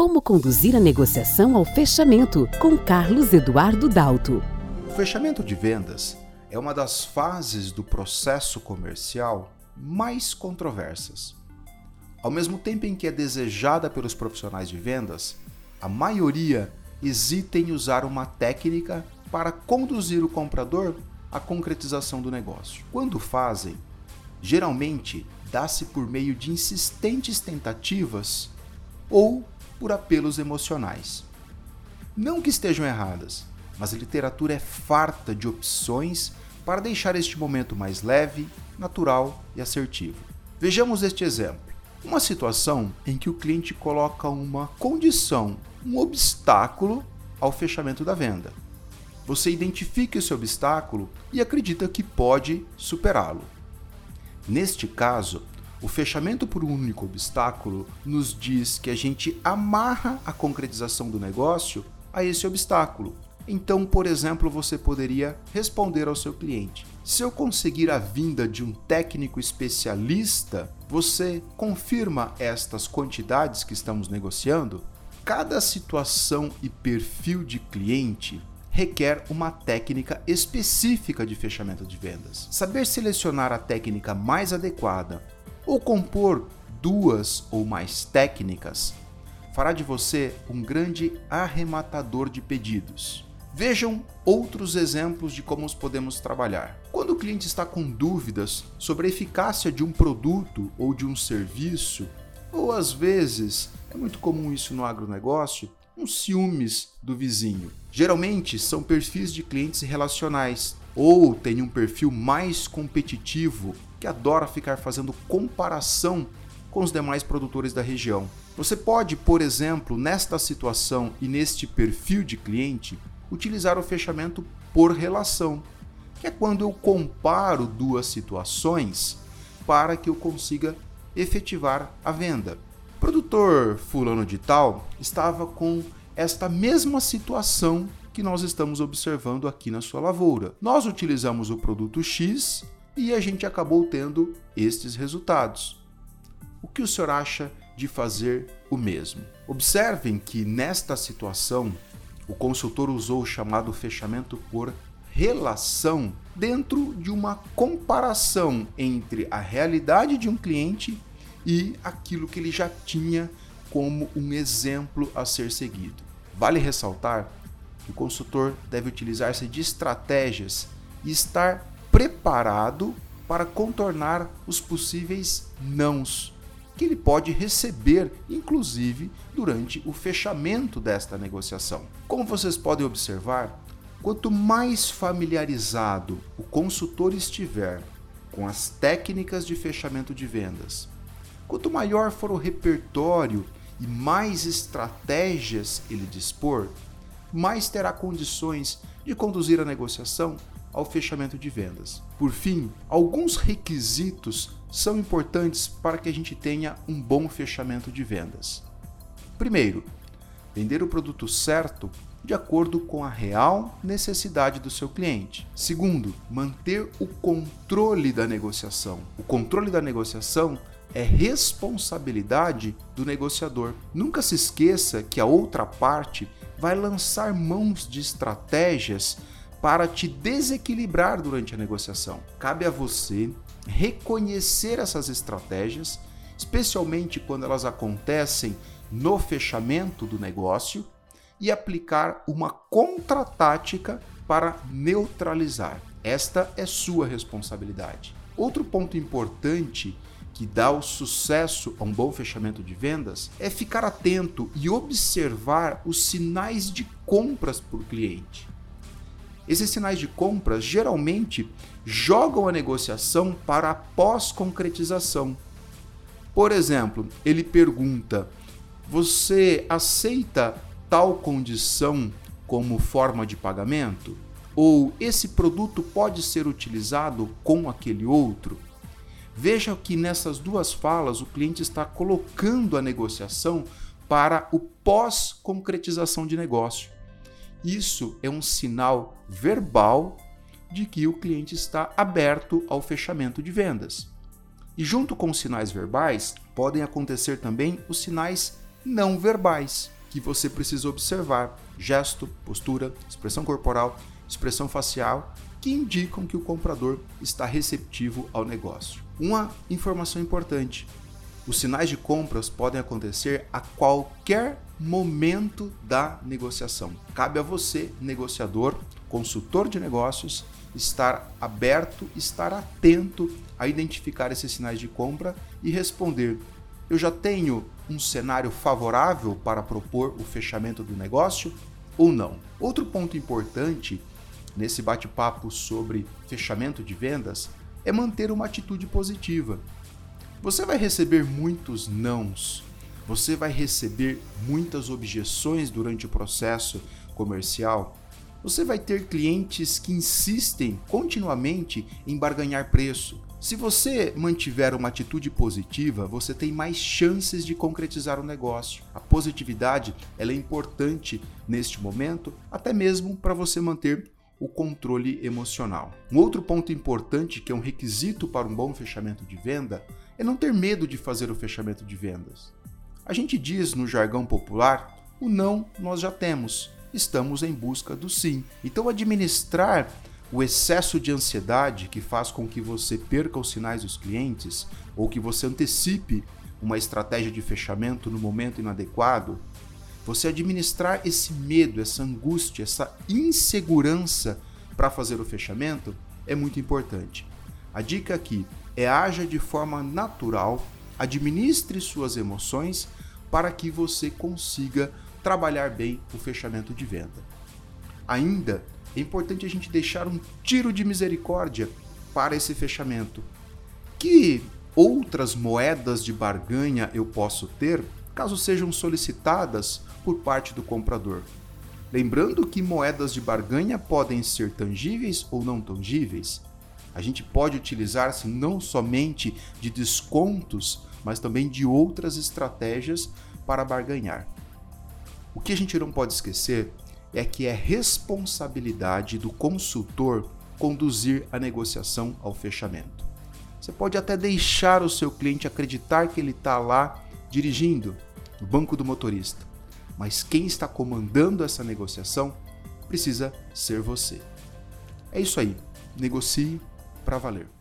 Como conduzir a negociação ao fechamento, com Carlos Eduardo Dalto. O fechamento de vendas é uma das fases do processo comercial mais controversas. Ao mesmo tempo em que é desejada pelos profissionais de vendas, a maioria hesita em usar uma técnica para conduzir o comprador à concretização do negócio. Quando fazem, geralmente dá-se por meio de insistentes tentativas ou por apelos emocionais. Não que estejam erradas, mas a literatura é farta de opções para deixar este momento mais leve, natural e assertivo. Vejamos este exemplo. Uma situação em que o cliente coloca uma condição, um obstáculo ao fechamento da venda. Você identifica esse obstáculo e acredita que pode superá-lo. Neste caso, o fechamento por um único obstáculo nos diz que a gente amarra a concretização do negócio a esse obstáculo. Então, por exemplo, você poderia responder ao seu cliente: se eu conseguir a vinda de um técnico especialista, você confirma estas quantidades que estamos negociando? Cada situação e perfil de cliente requer uma técnica específica de fechamento de vendas. Saber selecionar a técnica mais adequada ou compor duas ou mais técnicas fará de você um grande arrematador de pedidos. Vejam outros exemplos de como podemos trabalhar. Quando o cliente está com dúvidas sobre a eficácia de um produto ou de um serviço, ou às vezes, é muito comum isso no agronegócio, uns ciúmes do vizinho. Geralmente são perfis de clientes relacionais ou tem um perfil mais competitivo que adora ficar fazendo comparação com os demais produtores da região. Você pode, por exemplo, nesta situação e neste perfil de cliente, utilizar o fechamento por relação, que é quando eu comparo duas situações para que eu consiga efetivar a venda. O produtor fulano de tal estava com esta mesma situação que nós estamos observando aqui na sua lavoura. Nós utilizamos o produto X e a gente acabou tendo estes resultados. O que o senhor acha de fazer o mesmo? Observem que nesta situação o consultor usou o chamado fechamento por relação dentro de uma comparação entre a realidade de um cliente e aquilo que ele já tinha como um exemplo a ser seguido. Vale ressaltar que o consultor deve utilizar-se de estratégias e estar preparado para contornar os possíveis nãos que ele pode receber, inclusive durante o fechamento desta negociação. Como vocês podem observar, quanto mais familiarizado o consultor estiver com as técnicas de fechamento de vendas, quanto maior for o repertório e mais estratégias ele dispor, mais terá condições de conduzir a negociação ao fechamento de vendas. Por fim, alguns requisitos são importantes para que a gente tenha um bom fechamento de vendas. Primeiro, vender o produto certo de acordo com a real necessidade do seu cliente. Segundo, manter o controle da negociação. O controle da negociação é responsabilidade do negociador. Nunca se esqueça que a outra parte vai lançar mãos de estratégias para te desequilibrar durante a negociação. Cabe a você reconhecer essas estratégias, especialmente quando elas acontecem no fechamento do negócio, e aplicar uma contra-tática para neutralizar. Esta é sua responsabilidade. Outro ponto importante que dá o sucesso a um bom fechamento de vendas é ficar atento e observar os sinais de compras por cliente. Esses sinais de compras geralmente jogam a negociação para a pós-concretização. Por exemplo, ele pergunta: Você aceita tal condição como forma de pagamento? Ou esse produto pode ser utilizado com aquele outro? Veja que nessas duas falas o cliente está colocando a negociação para o pós-concretização de negócio. Isso é um sinal verbal de que o cliente está aberto ao fechamento de vendas. E junto com os sinais verbais, podem acontecer também os sinais não verbais que você precisa observar: gesto, postura, expressão corporal, expressão facial, que indicam que o comprador está receptivo ao negócio. Uma informação importante: os sinais de compras podem acontecer a qualquer momento da negociação. Cabe a você, negociador, consultor de negócios, estar aberto, estar atento a identificar esses sinais de compra e responder: eu já tenho um cenário favorável para propor o fechamento do negócio ou não? Outro ponto importante nesse bate-papo sobre fechamento de vendas é manter uma atitude positiva. Você vai receber muitos nãos, você vai receber muitas objeções durante o processo comercial, você vai ter clientes que insistem continuamente em barganhar preço. Se você mantiver uma atitude positiva, você tem mais chances de concretizar o negócio. A positividade ela é importante neste momento, até mesmo para você manter o controle emocional. Um outro ponto importante, que é um requisito para um bom fechamento de venda, é não ter medo de fazer o fechamento de vendas. A gente diz no jargão popular: o não nós já temos, estamos em busca do sim. Então, administrar o excesso de ansiedade que faz com que você perca os sinais dos clientes ou que você antecipe uma estratégia de fechamento no momento inadequado, você administrar esse medo, essa angústia, essa insegurança para fazer o fechamento é muito importante. A dica aqui é haja de forma natural, administre suas emoções para que você consiga trabalhar bem o fechamento de venda. Ainda é importante a gente deixar um tiro de misericórdia para esse fechamento. Que outras moedas de barganha eu posso ter caso sejam solicitadas por parte do comprador? Lembrando que moedas de barganha podem ser tangíveis ou não tangíveis. A gente pode utilizar-se não somente de descontos, mas também de outras estratégias para barganhar. O que a gente não pode esquecer é que é responsabilidade do consultor conduzir a negociação ao fechamento. Você pode até deixar o seu cliente acreditar que ele está lá dirigindo, no banco do motorista, mas quem está comandando essa negociação precisa ser você. É isso aí. Negocie para valer.